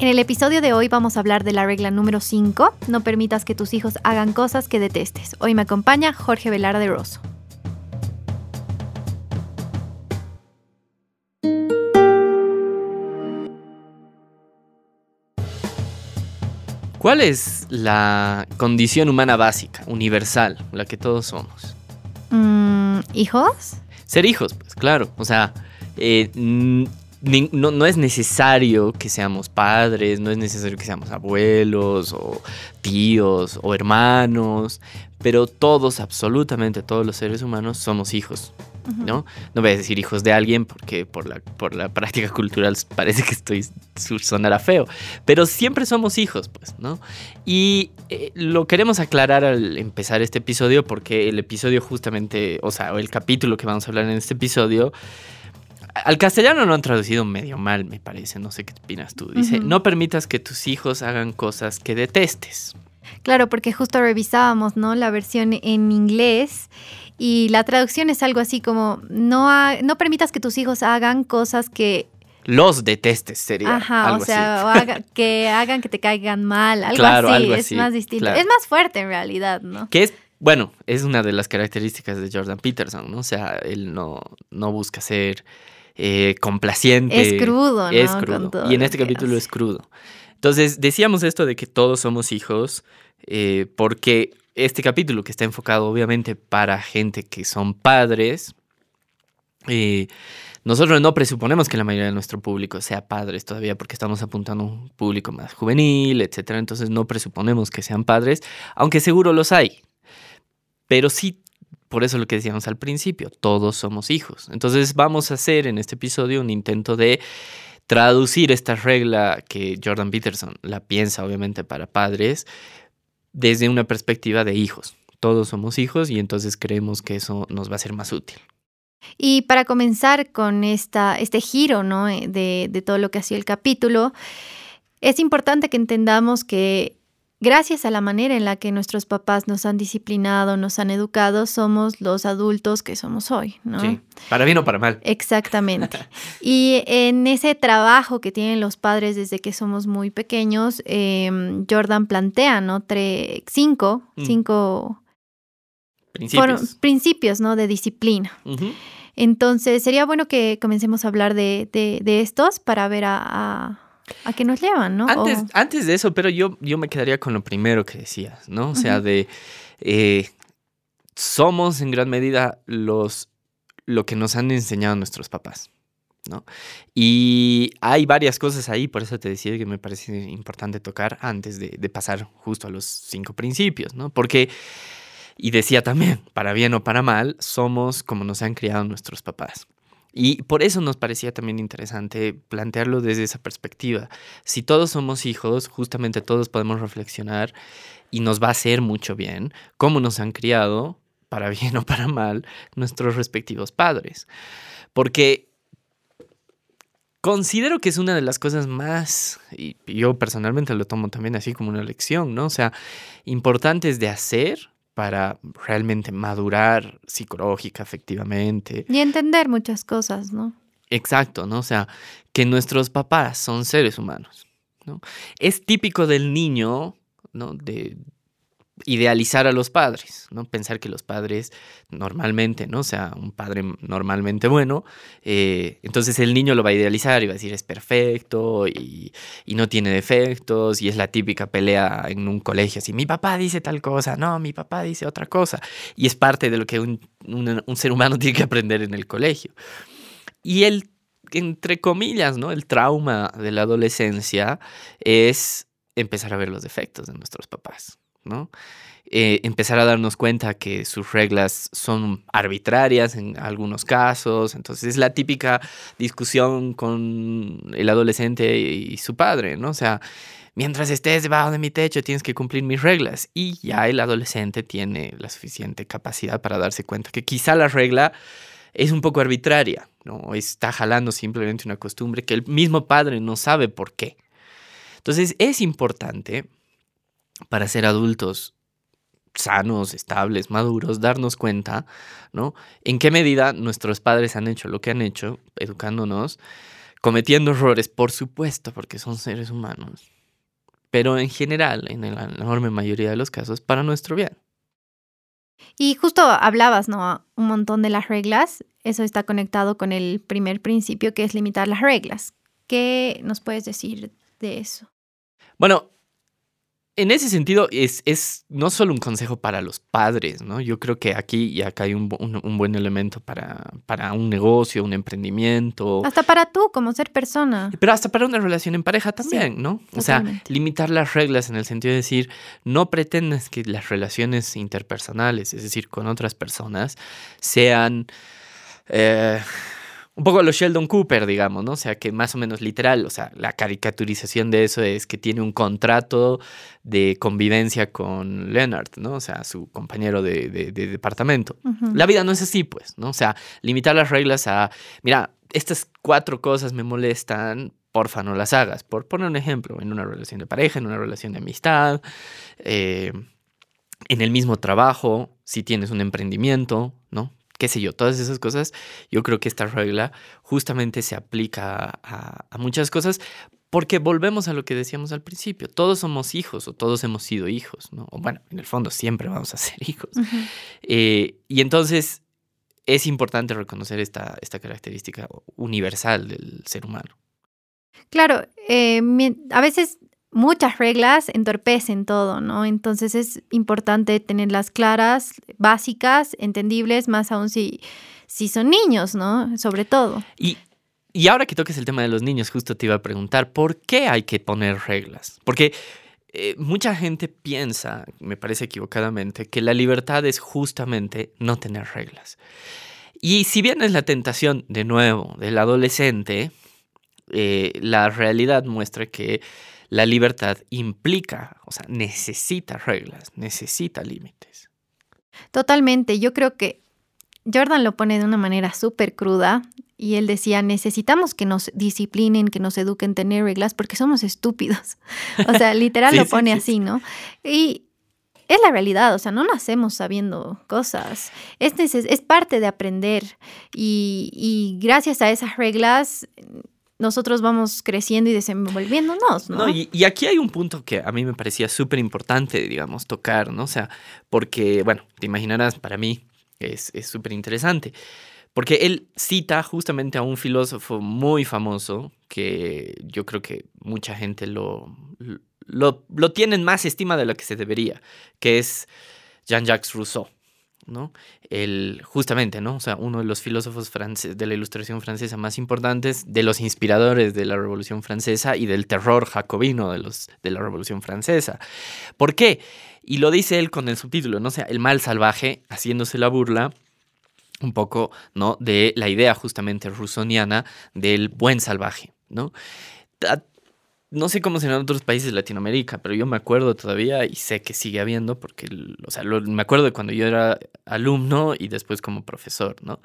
En el episodio de hoy vamos a hablar de la regla número 5, no permitas que tus hijos hagan cosas que detestes. Hoy me acompaña Jorge Velarde Rosso. ¿Cuál es la condición humana básica, universal, la que todos somos? Mm, ¿Hijos? Ser hijos, pues claro. O sea, eh, no, no, es necesario que seamos padres, no es necesario que seamos abuelos o tíos o hermanos, pero todos, absolutamente todos los seres humanos somos hijos. ¿no? No voy a decir hijos de alguien porque por la, por la práctica cultural parece que estoy sonará feo, pero siempre somos hijos, pues, ¿no? Y eh, lo queremos aclarar al empezar este episodio porque el episodio justamente, o sea, el capítulo que vamos a hablar en este episodio, al castellano lo han traducido medio mal, me parece, no sé qué opinas tú. Dice, no permitas que tus hijos hagan cosas que detestes. Claro, porque justo revisábamos, ¿no? La versión en inglés y la traducción es algo así como, no, no permitas que tus hijos hagan cosas que... Los detestes sería. Ajá, o sea, que hagan que te caigan mal, algo así, es más distinto. Es más fuerte en realidad, ¿no? Que es, bueno, es una de las características de Jordan Peterson, ¿no? O sea, él no, no busca ser eh, complaciente. Es crudo, ¿no? Es crudo. Y en este capítulo es crudo. Entonces, decíamos esto de que todos somos hijos, eh, porque este capítulo que está enfocado obviamente para gente que son padres, eh, nosotros no presuponemos que la mayoría de nuestro público sea padres todavía porque estamos apuntando a un público más juvenil, etc. Entonces no presuponemos que sean padres, aunque seguro los hay. Pero sí, por eso lo que decíamos al principio, todos somos hijos. Entonces vamos a hacer en este episodio un intento de traducir esta regla que Jordan Peterson la piensa obviamente para padres desde una perspectiva de hijos. Todos somos hijos y entonces creemos que eso nos va a ser más útil. Y para comenzar con esta, este giro ¿no? Eh, de, de todo lo que ha sido el capítulo, es importante que entendamos que Gracias a la manera en la que nuestros papás nos han disciplinado, nos han educado, somos los adultos que somos hoy, ¿no? Sí, para bien o para mal. Exactamente. y en ese trabajo que tienen los padres desde que somos muy pequeños, em, Jordan plantea, ¿no? cinco, mm. cinco principios. principios, ¿no? De disciplina. Entonces, sería bueno que comencemos a hablar de, estos para ver a a qué nos llevan, ¿no? Antes, antes de eso, pero yo, yo me quedaría con lo primero que decías, ¿no? O sea, de eh, somos en gran medida los lo que nos han enseñado nuestros papás. ¿no? Y hay varias cosas ahí, por eso te decía que me parece importante tocar antes de, de, pasar justo a los cinco principios, ¿no? Porque, y decía también, para bien o para mal, somos como nos han criado nuestros papás. Y por eso nos parecía también interesante plantearlo desde esa perspectiva. Si todos somos hijos, justamente todos podemos reflexionar y nos va a hacer mucho bien cómo nos han criado, para bien o para mal, nuestros respectivos padres. Porque considero que es una de las cosas más, y yo personalmente lo tomo también así como una lección, ¿no? O sea, importantes de hacer para realmente madurar psicológica, efectivamente. Y entender muchas cosas, ¿no? Exacto, ¿no? O sea, que nuestros papás son seres humanos, ¿no? Es típico del niño, ¿no? De, idealizar a los padres, ¿no? Pensar que los padres normalmente, ¿no? O sea, un padre normalmente bueno, eh, entonces el niño lo va a idealizar y va a decir es perfecto y, no tiene defectos y es la típica pelea en un colegio, así, mi papá dice tal cosa, no, mi papá dice otra cosa y es parte de lo que un, un ser humano tiene que aprender en el colegio. Y el, entre comillas, ¿no? El trauma de la adolescencia es empezar a ver los defectos de nuestros papás. ¿No? Eh, empezar a darnos cuenta que sus reglas son arbitrarias en algunos casos. Entonces es la típica discusión con el adolescente y su padre, ¿no? O sea, mientras estés debajo de mi techo tienes que cumplir mis reglas. Y ya el adolescente tiene la suficiente capacidad para darse cuenta que quizá la regla es un poco arbitraria, ¿no? Está jalando simplemente una costumbre que el mismo padre no sabe por qué. Entonces es importante para ser adultos sanos, estables, maduros, darnos cuenta, ¿no? En qué medida nuestros padres han hecho lo que han hecho, educándonos, cometiendo errores, por supuesto, porque son seres humanos, pero en general, en la enorme mayoría de los casos, para nuestro bien. Y justo hablabas, ¿no? Un montón de las reglas. Eso está conectado con el primer principio, que es limitar las reglas. ¿Qué nos puedes decir de eso? Bueno, en ese sentido, es, es, no solo un consejo para los padres, ¿no? Yo creo que aquí y acá hay un, buen elemento para, para, un negocio, un emprendimiento. Hasta para tú, como ser persona. Pero hasta para una relación en pareja también, ¿no? O sea, limitar las reglas en el sentido de decir, no pretendas que las relaciones interpersonales, es decir, con otras personas, sean... Eh, un poco a lo Sheldon Cooper, digamos, ¿no? O sea, que más o menos literal, o sea, la caricaturización de eso es que tiene un contrato de convivencia con Leonard, ¿no? O sea, su compañero de, departamento. La vida no es así, pues, ¿no? O sea, limitar las reglas a, mira, estas cuatro cosas me molestan, porfa, no las hagas. Por poner un ejemplo, en una relación de pareja, en una relación de amistad, eh, en el mismo trabajo, si tienes un emprendimiento, ¿no? Qué sé yo, todas esas cosas, yo creo que esta regla justamente se aplica a, muchas cosas porque volvemos a lo que decíamos al principio, todos somos hijos o todos hemos sido hijos, ¿no? O bueno, en el fondo siempre vamos a ser hijos. Eh, y entonces es importante reconocer esta, esta característica universal del ser humano. Claro, eh, a veces muchas reglas entorpecen todo, ¿no? Entonces es importante tenerlas claras, básicas, entendibles, más aún si, si son niños, ¿no? Sobre todo. Y, y ahora que toques el tema de los niños, justo te iba a preguntar, ¿por qué hay que poner reglas? Porque eh, mucha gente piensa, me parece equivocadamente, que la libertad es justamente no tener reglas. Y si bien es la tentación, de nuevo, del adolescente, eh, la realidad muestra que la libertad implica, o sea, necesita reglas, necesita límites. Totalmente, yo creo que Jordan lo pone de una manera súper cruda y él decía, necesitamos que nos disciplinen, que nos eduquen tener reglas porque somos estúpidos. O sea, literal lo pone así, ¿no? Y es la realidad, o sea, no nacemos sabiendo cosas. Es, es parte de aprender y, y gracias a esas reglas nosotros vamos creciendo y desenvolviéndonos, ¿no? y, aquí hay un punto que a mí me parecía súper importante, digamos, tocar, ¿no? O sea, porque, bueno, te imaginarás, para mí es súper interesante, porque él cita justamente a un filósofo muy famoso que yo creo que mucha gente lo, lo, lo tiene en más estima de la que se debería, que es Jean-Jacques Rousseau. ¿No? El, justamente, ¿no? O sea, uno de los filósofos de la ilustración francesa más importantes, de los inspiradores de la Revolución Francesa y del terror jacobino de, los, de la Revolución Francesa. ¿Por qué? Y lo dice él con el subtítulo, ¿no? Sea, el mal salvaje, haciéndose la burla un poco, ¿no? De la idea justamente rusoniana del buen salvaje, ¿no? No sé cómo será en otros países de Latinoamérica, pero yo me acuerdo todavía y sé que sigue habiendo porque, o sea, me acuerdo de cuando yo era alumno y después como profesor, ¿no?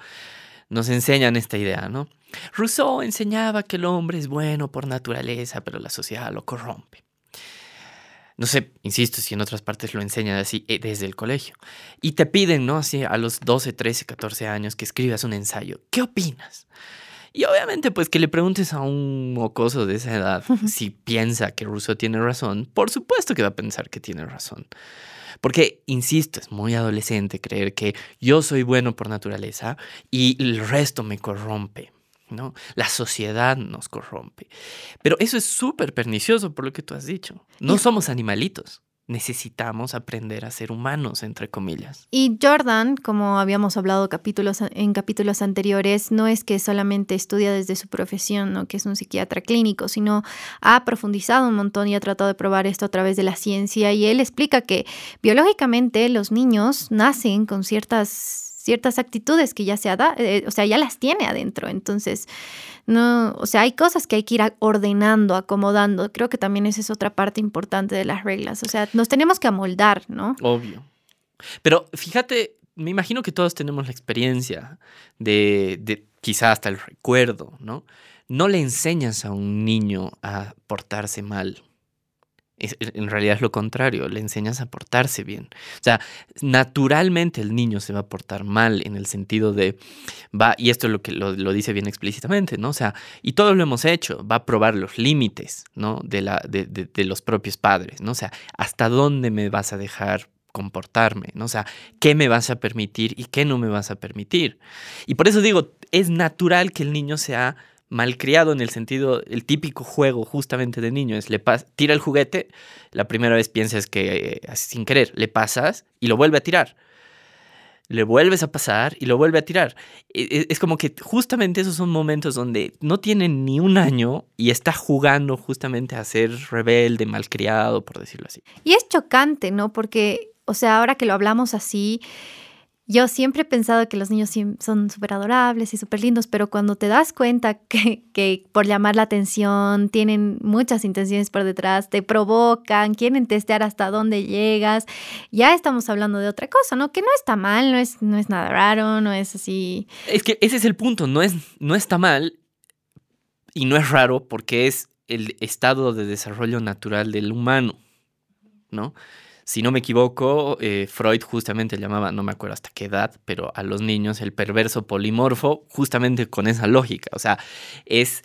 Nos enseñan esta idea, ¿no? Rousseau enseñaba que el hombre es bueno por naturaleza, pero la sociedad lo corrompe. No sé, insisto, si en otras partes lo enseñan así eh, desde el colegio. Y te piden, ¿no? Así a los 12, 13, 14 años que escribas un ensayo. ¿Qué opinas? Y obviamente, pues que le preguntes a un mocoso de esa edad si piensa que Rousseau tiene razón, por supuesto que va a pensar que tiene razón. Porque, insisto, es muy adolescente creer que yo soy bueno por naturaleza y el resto me corrompe. ¿no? La sociedad nos corrompe. Pero eso es súper pernicioso por lo que tú has dicho. No somos animalitos necesitamos aprender a ser humanos, entre comillas. Y Jordan, como habíamos hablado capítulos, en capítulos anteriores, no es que solamente estudia desde su profesión, ¿no? que es un psiquiatra clínico, sino ha profundizado un montón y ha tratado de probar esto a través de la ciencia. Y él explica que biológicamente los niños nacen con ciertas ciertas actitudes que ya se ha eh, o sea, ya las tiene adentro. Entonces, no, o sea, hay cosas que hay que ir ordenando, acomodando. Creo que también esa es otra parte importante de las reglas. O sea, nos tenemos que amoldar, ¿no? Obvio. Pero fíjate, me imagino que todos tenemos la experiencia de, de quizá hasta el recuerdo, ¿no? No le enseñas a un niño a portarse mal. En realidad es lo contrario, le enseñas a portarse bien. O sea, naturalmente el niño se va a portar mal en el sentido de, va, y esto es lo que lo, dice bien explícitamente, ¿no? O sea, y todos lo hemos hecho, va a probar los límites, ¿no? De, la, de, de, los propios padres, ¿no? O sea, hasta dónde me vas a dejar comportarme, ¿no? O sea, qué me vas a permitir y qué no me vas a permitir. Y por eso digo, es natural que el niño sea malcriado en el sentido, el típico juego justamente de niño es, le tira el juguete, la primera vez piensas que eh, sin querer, le pasas y lo vuelve a tirar. Le vuelves a pasar y lo vuelve a tirar. E, e, es como que justamente esos son momentos donde no tiene ni un año y está jugando justamente a ser rebelde, malcriado, por decirlo así. Y es chocante, ¿no? Porque, o sea, ahora que lo hablamos así, yo siempre he pensado que los niños son súper adorables y súper lindos, pero cuando te das cuenta que, por llamar la atención tienen muchas intenciones por detrás, te provocan, quieren testear hasta dónde llegas, ya estamos hablando de otra cosa, ¿no? Que no está mal, no es, no es nada raro, no es así. Es que ese es el punto, no, es, no está mal y no es raro porque es el estado de desarrollo natural del humano, ¿no? Si no me equivoco, eh, Freud justamente llamaba, no me acuerdo hasta qué edad, pero a los niños el perverso polimorfo, justamente con esa lógica. O sea, es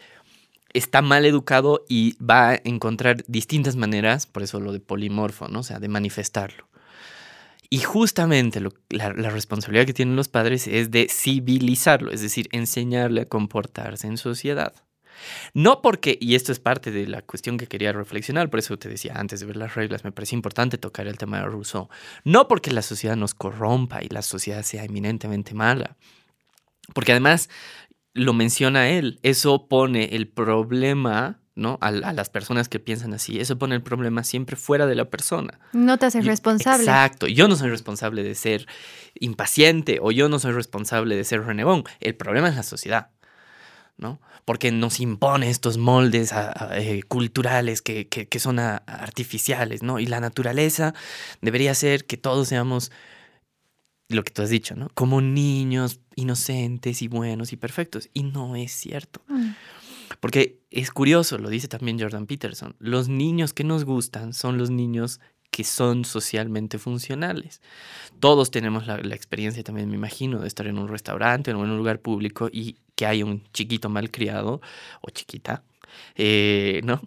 está mal educado y va a encontrar distintas maneras, por eso lo de polimorfo, ¿no? O sea, de manifestarlo. Y justamente la, la, responsabilidad que tienen los padres es de civilizarlo, es decir, enseñarle a comportarse en sociedad. No porque, y esto es parte de la cuestión que quería reflexionar, por eso te decía antes de ver las reglas, me parece importante tocar el tema de Rousseau. No porque la sociedad nos corrompa y la sociedad sea eminentemente mala, porque además lo menciona él, eso pone el problema ¿no? A, las personas que piensan así. Eso pone el problema siempre fuera de la persona. No te haces responsable. Exacto. Yo no soy responsable de ser impaciente o yo no soy responsable de ser renegón. El problema es la sociedad. ¿No? Porque nos impone estos moldes eh, culturales que, son artificiales, ¿no? Y la naturaleza debería ser que todos seamos lo que tú has dicho, ¿no? Como niños inocentes y buenos y perfectos. Y no es cierto. Mm. Porque es curioso, lo dice también Jordan Peterson, los niños que nos gustan son los niños que son socialmente funcionales. Todos tenemos la, experiencia también, me imagino, de estar en un restaurante o en un lugar público y que hay un chiquito malcriado o chiquita, eh, ¿no?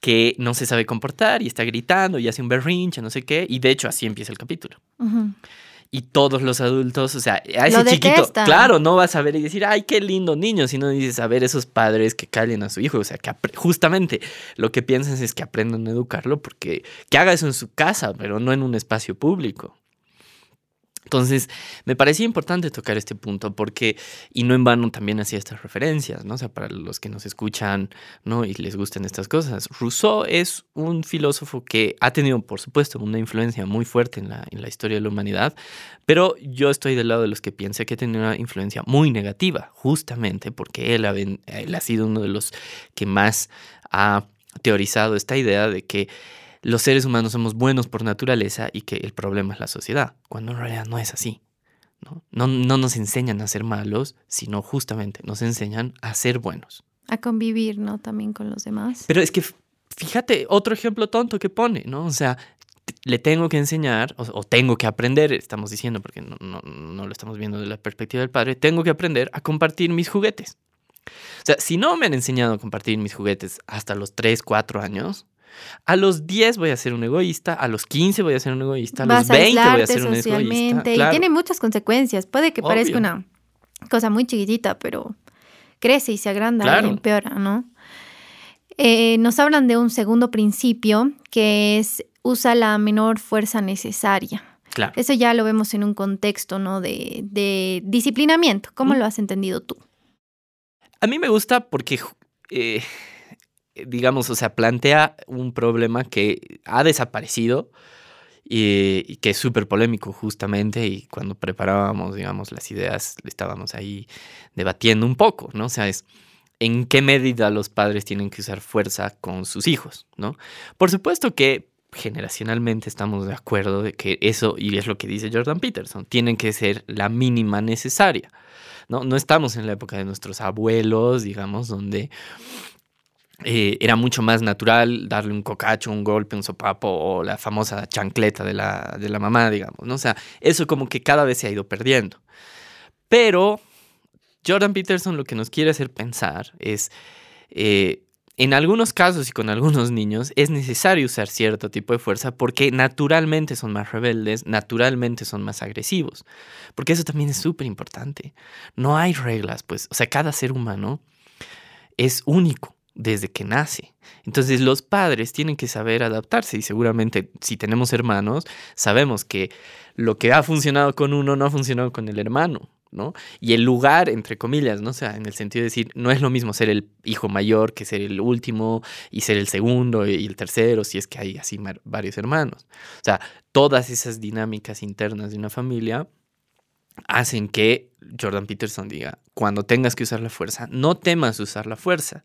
Que no se sabe comportar y está gritando y hace un berrinche, no sé qué, y de hecho así empieza el capítulo y todos los adultos, o sea, a ese chiquito, claro, no vas a ver y decir, ay, qué lindo niño, sino dices, a ver, esos padres que callen a su hijo, o sea, que justamente lo que piensas es que aprendan a educarlo porque que haga eso en su casa, pero no en un espacio público. Entonces, me parecía importante tocar este punto porque, y no en vano también hacía estas referencias, ¿no? O sea, para los que nos escuchan, ¿no? Y les gustan estas cosas. Rousseau es un filósofo que ha tenido, por supuesto, una influencia muy fuerte en la, en la historia de la humanidad, pero yo estoy del lado de los que piensa que tenido una influencia muy negativa, justamente porque él ha sido uno de los que más ha teorizado esta idea de que los seres humanos somos buenos por naturaleza y que el problema es la sociedad, cuando en realidad no es así. ¿no? No, no nos enseñan a ser malos, sino justamente nos enseñan a ser buenos. A convivir, ¿no? También con los demás. Pero es que, fíjate, otro ejemplo tonto que pone, ¿no? O sea, le tengo que enseñar, o, tengo que aprender, estamos diciendo, porque no, no, no, lo estamos viendo de la perspectiva del padre, tengo que aprender a compartir mis juguetes. O sea, si no me han enseñado a compartir mis juguetes hasta los 3, 4 años, a los 10 voy a ser un egoísta, a los 15 voy a ser un egoísta, a los 20 voy a ser un egoísta. Y tiene muchas consecuencias. Puede que parezca una cosa muy chiquitita, pero crece y se agranda y empeora, ¿no? Eh, nos hablan de un segundo principio que es usa la menor fuerza necesaria. Claro. Eso ya lo vemos en un contexto, ¿no? De, de disciplinamiento. ¿Cómo lo has entendido tú? A mí me gusta porque eh, eh, digamos, o sea, plantea un problema que ha desaparecido y, que es súper polémico justamente y cuando preparábamos, digamos, las ideas, estábamos ahí debatiendo un poco, ¿no? O sea, es en qué medida los padres tienen que usar fuerza con sus hijos, ¿no? Por supuesto que generacionalmente estamos de acuerdo de que eso, y es lo que dice Jordan Peterson, tienen que ser la mínima necesaria. ¿no? no estamos en la época de nuestros abuelos, digamos, donde eh, era mucho más natural darle un cocacho, un golpe, un sopapo o la famosa chancleta de la, de la mamá, digamos, ¿no? O sea, eso como que cada vez se ha ido perdiendo. Pero Jordan Peterson lo que nos quiere hacer pensar es, eh, en algunos casos y con algunos niños, es necesario usar cierto tipo de fuerza porque naturalmente son más rebeldes, naturalmente son más agresivos. Porque eso también es súper importante. No hay reglas, pues, o sea, cada ser humano es único desde que nace. Entonces los padres tienen que saber adaptarse y seguramente si tenemos hermanos, sabemos que lo que ha funcionado con uno no ha funcionado con el hermano. ¿no? Y el lugar, entre comillas, ¿no? O sea, en el sentido de decir, no es lo mismo ser el hijo mayor que ser el último y ser el segundo y el tercero, si es que hay así varios hermanos. O sea, todas esas dinámicas internas de una familia hacen que Jordan Peterson diga, cuando tengas que usar la fuerza, no temas usar la fuerza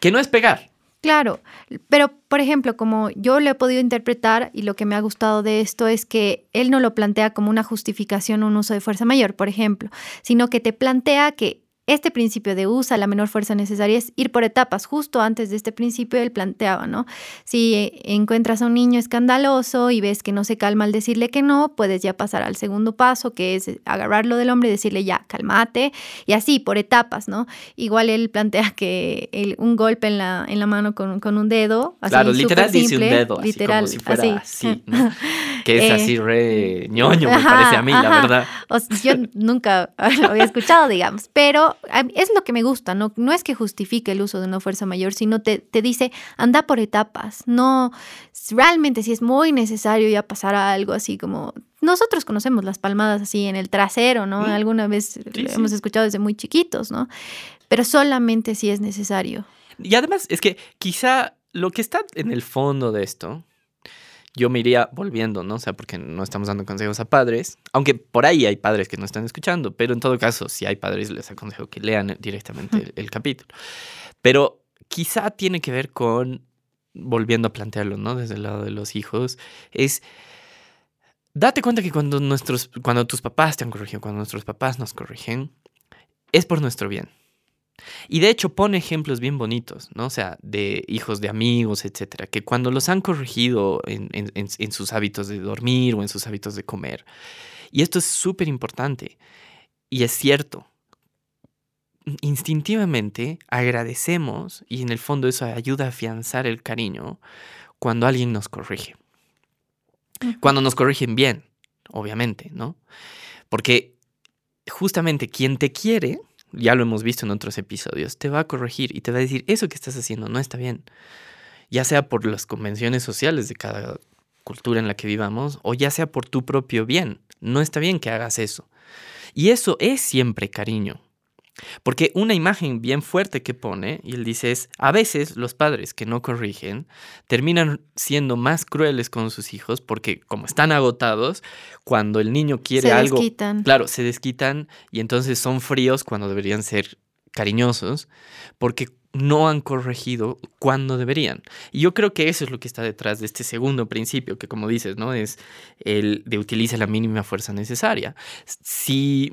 que no es pegar. Claro, pero por ejemplo, como yo lo he podido interpretar y lo que me ha gustado de esto es que él no lo plantea como una justificación un uso de fuerza mayor, por ejemplo, sino que te plantea que este principio de usa la menor fuerza necesaria es ir por etapas. Justo antes de este principio él planteaba, ¿no? Si eh, encuentras a un niño escandaloso y ves que no se calma al decirle que no, puedes ya pasar al segundo paso, que es agarrarlo del hombre y decirle ya, cálmate, y así, por etapas, ¿no? Igual él plantea que un golpe en la, en la mano con, un dedo, así Claro, literal dice un dedo, literal, así como si fuera así, que es así re ñoño, me parece a mí, la verdad. yo nunca lo había escuchado, digamos, pero es lo que me gusta, no, no es que justifique el uso de una fuerza mayor, sino te, te dice, anda por etapas, no, realmente si es muy necesario ya pasar a algo así como nosotros conocemos las palmadas así en el trasero, ¿no? Alguna vez hemos escuchado desde muy chiquitos, ¿no? Pero solamente si es necesario. Y además es que quizá lo que está en el fondo de esto yo me iría volviendo, ¿no? O sea, porque no estamos dando consejos a padres, aunque por ahí hay padres que no están escuchando, pero en todo caso, si hay padres, les aconsejo que lean directamente el, capítulo. Pero quizá tiene que ver con, volviendo a plantearlo, ¿no? Desde el lado de los hijos, es date cuenta que cuando, nuestros, cuando tus papás te han corregido, cuando nuestros papás nos corrigen, es por nuestro bien. Y de hecho pone ejemplos bien bonitos, ¿no? O sea, de hijos de amigos, etcétera, que cuando los han corregido en, sus hábitos de dormir o en sus hábitos de comer. Y esto es súper importante. Y es cierto. Instintivamente agradecemos y en el fondo eso ayuda a afianzar el cariño cuando alguien nos corrige. Cuando nos corrigen bien, obviamente, ¿no? Porque justamente quien te quiere ya lo hemos visto en otros episodios, te va a corregir y te va a decir, eso que estás haciendo no está bien. Ya sea por las convenciones sociales de cada cultura en la que vivamos o ya sea por tu propio bien. No está bien que hagas eso. Y eso es siempre cariño. Porque una imagen bien fuerte que pone, y él dice es, a veces los padres que no corrigen terminan siendo más crueles con sus hijos porque como están agotados, cuando el niño quiere algo, claro, se desquitan y entonces son fríos cuando deberían ser cariñosos porque no han corregido cuando deberían. Y yo creo que eso es lo que está detrás de este segundo principio, que como dices, ¿no? Es el de utiliza la mínima fuerza necesaria. Si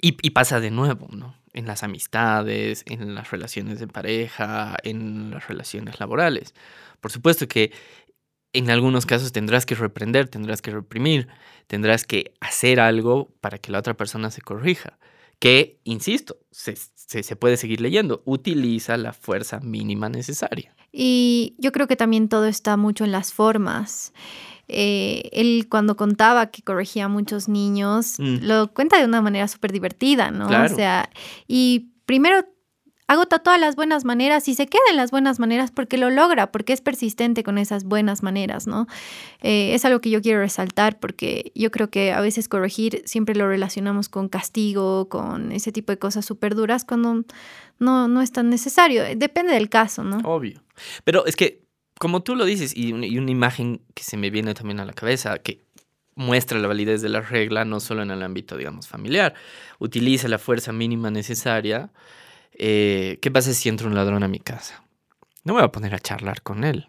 y, pasa de nuevo, ¿no? En las amistades, en las relaciones de pareja, en las relaciones laborales. Por supuesto que en algunos casos tendrás que reprender, tendrás que reprimir, tendrás que hacer algo para que la otra persona se corrija. Que, insisto, se, se, puede seguir leyendo, utiliza la fuerza mínima necesaria. Y yo creo que también todo está mucho en las formas. Eh, él cuando contaba que corregía a muchos niños, mm. lo cuenta de una manera súper divertida, ¿no? O sea, y primero agota todas las buenas maneras y se queda en las buenas maneras porque lo logra, porque es persistente con esas buenas maneras, ¿no? Eh, es algo que yo quiero resaltar porque yo creo que a veces corregir siempre lo relacionamos con castigo, con ese tipo de cosas súper duras cuando no, no es tan necesario. Depende del caso, ¿no? Obvio. Pero es que como tú lo dices, y, una imagen que se me viene también a la cabeza, que muestra la validez de la regla no solo en el ámbito, digamos, familiar. Utiliza la fuerza mínima necesaria. Eh, ¿Qué pasa si entra un ladrón a mi casa? No me voy a poner a charlar con él,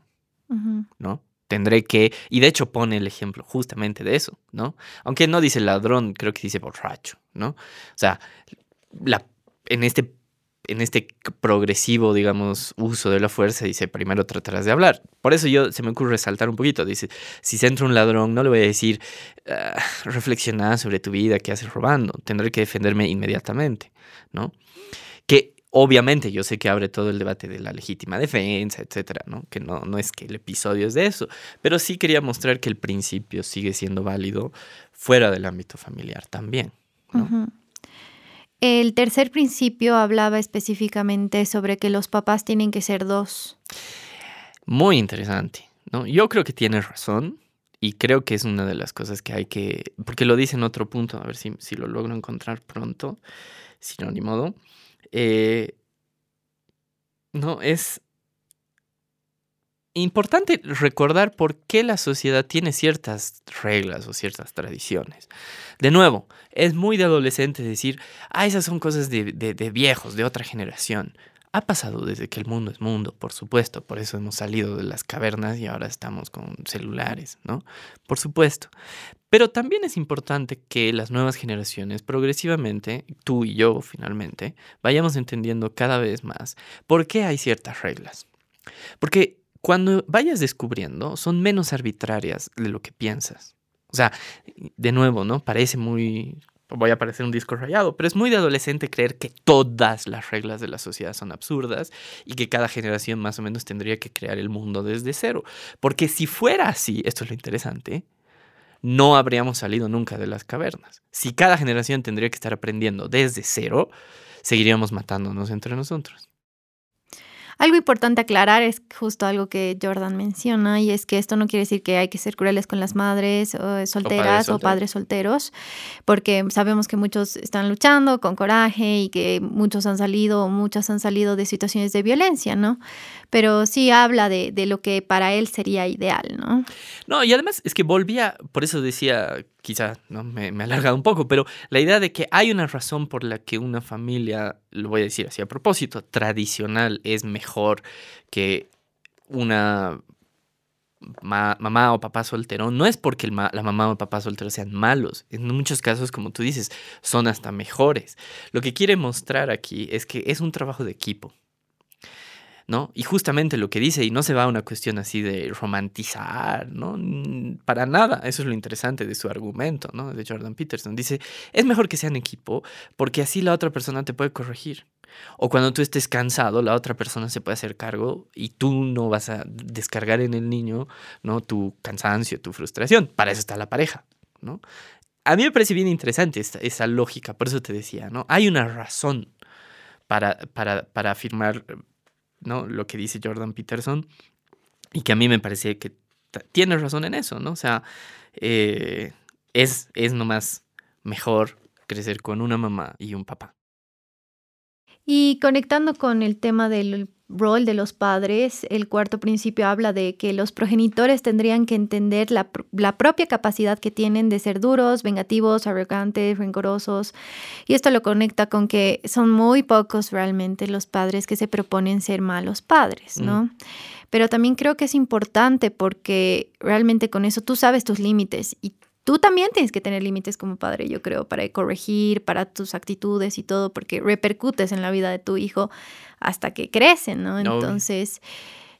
¿no? Tendré que, y de hecho pone el ejemplo justamente de eso, ¿no? Aunque no dice ladrón, creo que dice borracho, ¿no? O sea, la, en este en este progresivo, digamos, uso de la fuerza, dice, primero tratarás de hablar. Por eso yo se me ocurre resaltar un poquito. Dice, si se entra un ladrón, no le voy a decir, uh, reflexiona sobre tu vida, qué haces robando. Tendré que defenderme inmediatamente, ¿no? Que obviamente yo sé que abre todo el debate de la legítima defensa, etcétera, ¿no? Que no, no es que el episodio es de eso, pero sí quería mostrar que el principio sigue siendo válido fuera del ámbito familiar también, ¿no? El tercer principio hablaba específicamente sobre que los papás tienen que ser dos. Muy interesante, ¿no? Yo creo que tienes razón y creo que es una de las cosas que hay que, porque lo dice en otro punto, a ver si, si lo logro encontrar pronto, si no, ni modo. Eh, no, es importante recordar por qué la sociedad tiene ciertas reglas o ciertas tradiciones. De nuevo, es muy de adolescente decir, ah, esas son cosas de, de, viejos, de otra generación. Ha pasado desde que el mundo es mundo, por supuesto, por eso hemos salido de las cavernas y ahora estamos con celulares, ¿no? Por supuesto. Pero también es importante que las nuevas generaciones progresivamente, tú y yo finalmente, vayamos entendiendo cada vez más por qué hay ciertas reglas. Porque cuando vayas descubriendo, son menos arbitrarias de lo que piensas. O sea, de nuevo, ¿no? Parece muy... Voy a parecer un disco rayado, pero es muy de adolescente creer que todas las reglas de la sociedad son absurdas y que cada generación más o menos tendría que crear el mundo desde cero. Porque si fuera así, esto es lo interesante, no habríamos salido nunca de las cavernas. Si cada generación tendría que estar aprendiendo desde cero, seguiríamos matándonos entre nosotros. Algo importante aclarar es justo algo que Jordan menciona y es que esto no quiere decir que hay que ser crueles con las madres eh, solteras o padres, solteros, porque sabemos que muchos están luchando con coraje y que muchos han salido o muchas han salido de situaciones de violencia, ¿no? Pero sí habla de, de lo que para él sería ideal, ¿no? No, y además es que volvía, por eso decía quizá ¿no? me, me alarga un poco, pero la idea de que hay una razón por la que una familia, lo voy a decir así a propósito, tradicional es mejor que una mamá o papá soltero, no es porque la mamá o papá soltero sean malos. En muchos casos, como tú dices, son hasta mejores. Lo que quiere mostrar aquí es que es un trabajo de equipo. ¿no? Y justamente lo que dice, y no se va a una cuestión así de romantizar, ¿no? Para nada, eso es lo interesante de su argumento, ¿no? De Jordan Peterson. Dice, es mejor que sean equipo porque así la otra persona te puede corregir. O cuando tú estés cansado, la otra persona se puede hacer cargo y tú no vas a descargar en el niño, ¿no? Tu cansancio, tu frustración. Para eso está la pareja, ¿no? A mí me parece bien interesante esta, esa lógica, por eso te decía, ¿no? Hay una razón para, para, para afirmar ¿no? Lo que dice Jordan Peterson y que a mí me parece que tiene razón en eso, ¿no? O sea, eh, es, es nomás mejor crecer con una mamá y un papá. Y conectando con el tema del rol de los padres, el cuarto principio habla de que los progenitores tendrían que entender la, la, propia capacidad que tienen de ser duros, vengativos, arrogantes, rencorosos. Y esto lo conecta con que son muy pocos realmente los padres que se proponen ser malos padres, ¿no? Mm. Pero también creo que es importante porque realmente con eso tú sabes tus límites y tú también tienes que tener límites como padre, yo creo, para corregir, para tus actitudes y todo, porque repercutes en la vida de tu hijo hasta que crecen, ¿no? Entonces,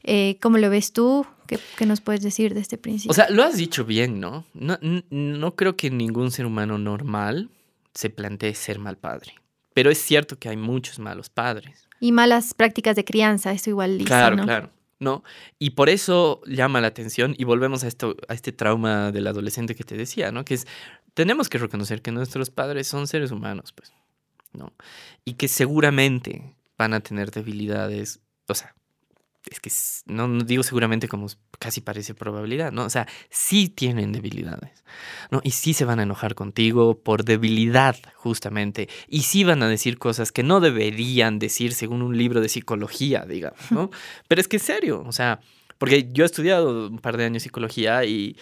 eh, ¿cómo lo ves tú? ¿Qué, nos puedes decir de este principio? O sea, lo has dicho bien, ¿no? No, no creo que ningún ser humano normal se plantee ser mal padre. Pero es cierto que hay muchos malos padres. Y malas prácticas de crianza, eso igual dice, Claro, claro. ¿No? Y por eso llama la atención y volvemos a, esto, a este trauma del adolescente que te decía, ¿no? Que es, tenemos que reconocer que nuestros padres son seres humanos, pues, ¿no? Y que seguramente van a tener debilidades, o sea, es que no, digo seguramente como casi parece probabilidad, ¿no? O sea, sí tienen debilidades, ¿no? Y sí se van a enojar contigo por debilidad, justamente. Y sí van a decir cosas que no deberían decir según un libro de psicología, digamos, ¿no? Pero es que es serio, o sea, porque yo he estudiado un par de años psicología y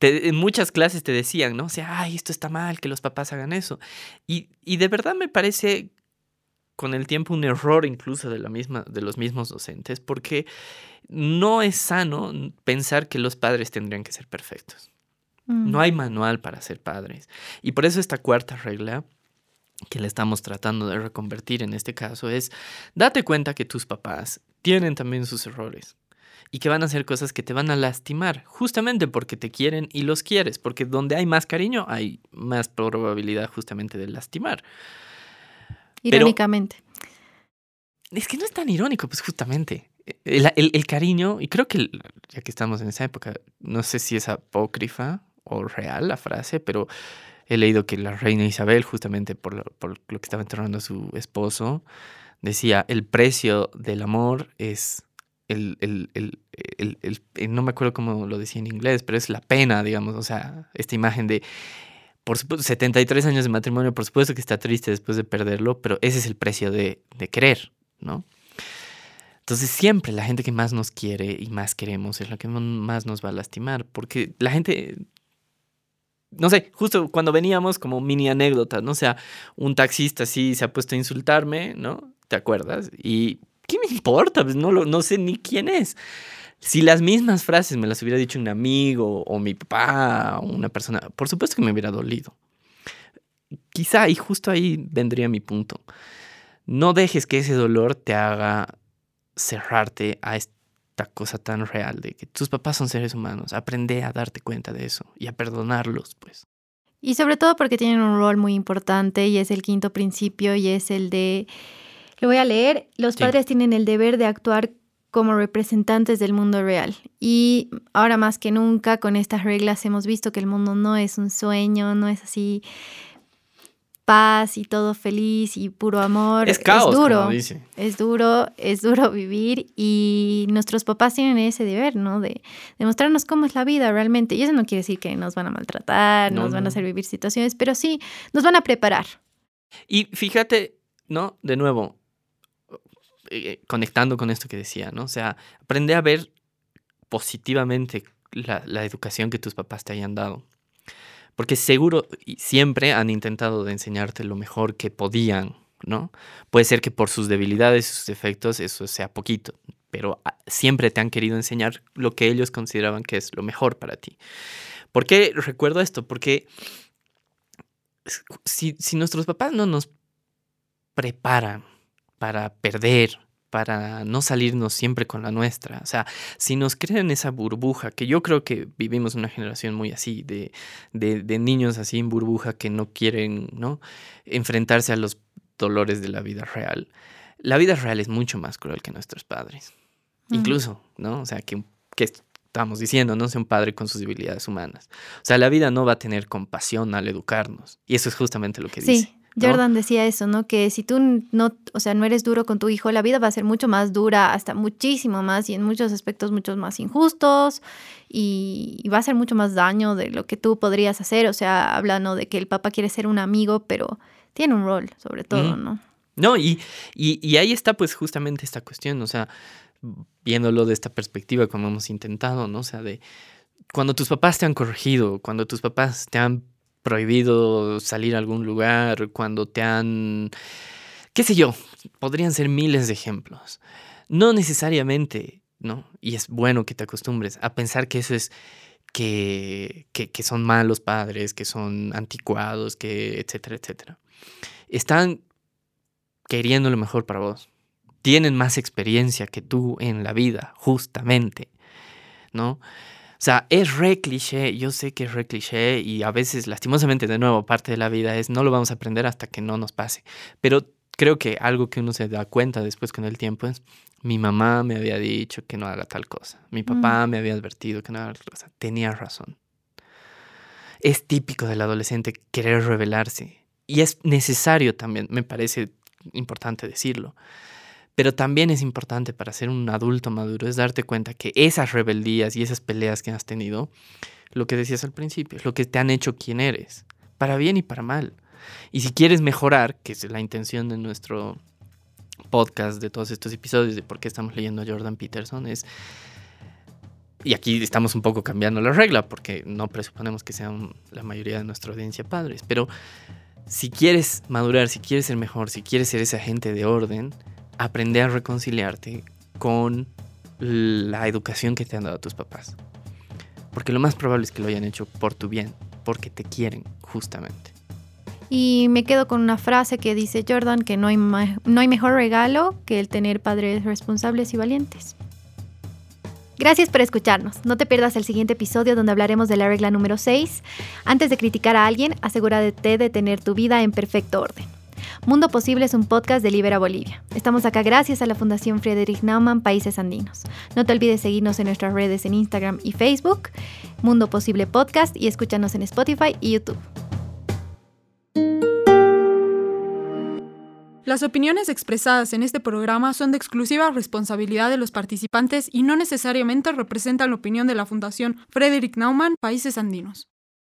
en muchas clases te decían, ¿no? O sea, ay, esto está mal, que los papás hagan eso. Y, y de verdad me parece con el tiempo un error incluso de, la misma, de los mismos docentes, porque no es sano pensar que los padres tendrían que ser perfectos. No hay mm. manual para ser padres. Y por eso esta cuarta regla que le estamos tratando de reconvertir en este caso es, date cuenta que tus papás tienen también sus errores y que van a hacer cosas que te van a lastimar, justamente porque te quieren y los quieres, porque donde hay más cariño hay más probabilidad justamente de lastimar. Irónicamente. es que no es tan irónico, pues justamente. El, cariño, y creo que ya que estamos en esa época, no sé si es apócrifa o real la frase, pero he leído que la reina Isabel, justamente por lo, por lo que estaba enterrando a su esposo, decía, el precio del amor es el, el, el, eh, no me acuerdo cómo lo decía en inglés, pero es la pena, digamos, o sea, esta imagen de, por supuesto, 73 años de matrimonio, por supuesto que está triste después de perderlo, pero ese es el precio de, de querer, ¿no? Entonces siempre la gente que más nos quiere y más queremos es la que más nos va a lastimar, porque la gente, no sé, justo cuando veníamos como mini anécdota, ¿no? O sea, un taxista así se ha puesto a insultarme, ¿no? ¿Te acuerdas? Y ¿qué me importa? Pues no, lo, no sé ni quién es. Si las mismas frases me las hubiera dicho un amigo o mi papá o una persona, por supuesto que me hubiera dolido. Quizá, y justo ahí vendría mi punto. No dejes que ese dolor te haga cerrarte a esta cosa tan real de que tus papás son seres humanos. Aprende a darte cuenta de eso y a perdonarlos, pues. Y sobre todo porque tienen un rol muy importante y es el quinto principio y es el de lo voy a leer. Los padres tienen el deber de actuar como representantes del mundo real. Y ahora más que nunca con estas reglas hemos visto que el mundo no es un sueño, no es así paz y todo feliz y puro amor. Es caos, es duro. dice. Es duro, es duro vivir y nuestros papás tienen ese deber, ¿no? De, demostrarnos cómo es la vida realmente. Y eso no quiere decir que nos van a maltratar, nos van a hacer vivir situaciones, pero sí nos van a preparar. Y fíjate, ¿no? De nuevo, eh, conectando con esto que decía, ¿no? O sea, aprende a ver positivamente la, educación que tus papás te hayan dado. Porque seguro siempre han intentado de enseñarte lo mejor que podían, ¿no? Puede ser que por sus debilidades sus defectos eso sea poquito, pero ah, siempre te han querido enseñar lo que ellos consideraban que es lo mejor para ti. ¿Por qué recuerdo esto? Porque si nuestros papás no nos preparan para perder, para no salirnos siempre con la nuestra. O sea, si nos crean esa burbuja, que yo creo que vivimos una generación muy así, de, de, niños así en burbuja que no quieren ¿no? enfrentarse a los dolores de la vida real. La vida real es mucho más cruel que nuestros padres. Incluso, ¿no? O sea, que, que estamos diciendo, no sea un padre con sus debilidades humanas. O sea, la vida no va a tener compasión al educarnos. Y eso es justamente lo que dice. Jordan decía eso, ¿no? Que si tú no, o sea, no eres duro con tu hijo, la vida va a ser mucho más dura, hasta muchísimo más y en muchos aspectos muchos más injustos y, va a hacer mucho más daño de lo que tú podrías hacer. O sea, hablando de que el papá quiere ser un amigo, pero tiene un rol, sobre todo, ¿no? No, y, y, y ahí está pues justamente esta cuestión, o sea, viéndolo de esta perspectiva como hemos intentado, ¿no? O sea, de cuando tus papás te han corregido, cuando tus papás te han prohibido salir a algún lugar, cuando te han, qué sé yo, podrían ser miles de ejemplos. No necesariamente, ¿no? Y es bueno que te acostumbres a pensar que eso es que, que, son malos padres, que son anticuados, que etcétera, etcétera. Están queriendo lo mejor para vos. Tienen más experiencia que tú en la vida, justamente, ¿no? O sea, es re cliché, yo sé que es re cliché y a veces, lastimosamente, de nuevo, parte de la vida es no lo vamos a aprender hasta que no nos pase. Pero creo que algo que uno se da cuenta después con el tiempo es, mi mamá me había dicho que no haga tal cosa, mi papá mm. me había advertido que no haga tal cosa, tenía razón. Es típico del adolescente querer rebelarse y es necesario también, me parece importante decirlo. Pero también es importante para ser un adulto maduro es darte cuenta que esas rebeldías y esas peleas que has tenido, lo que decías al principio, es lo que te han hecho quien eres, para bien y para mal. Y si quieres mejorar, que es la intención de nuestro podcast, de todos estos episodios, de por qué estamos leyendo a Jordan Peterson, es... Y aquí estamos un poco cambiando la regla, porque no presuponemos que sean la mayoría de nuestra audiencia padres, pero si quieres madurar, si quieres ser mejor, si quieres ser ese agente de orden, aprender a reconciliarte con la educación que te han dado tus papás. Porque lo más probable es que lo hayan hecho por tu bien, porque te quieren, justamente. Y me quedo con una frase que dice Jordan, que no hay, no hay mejor regalo que el tener padres responsables y valientes. Gracias por escucharnos. No te pierdas el siguiente episodio donde hablaremos de la regla número 6. Antes de criticar a alguien, asegúrate de tener tu vida en perfecto orden. Mundo Posible es un podcast de Libera Bolivia. Estamos acá gracias a la Fundación Friedrich Naumann Países Andinos. No te olvides seguirnos en nuestras redes en Instagram y Facebook, Mundo Posible Podcast, y escúchanos en Spotify y YouTube. Las opiniones expresadas en este programa son de exclusiva responsabilidad de los participantes y no necesariamente representan la opinión de la Fundación Frederick Naumann Países Andinos.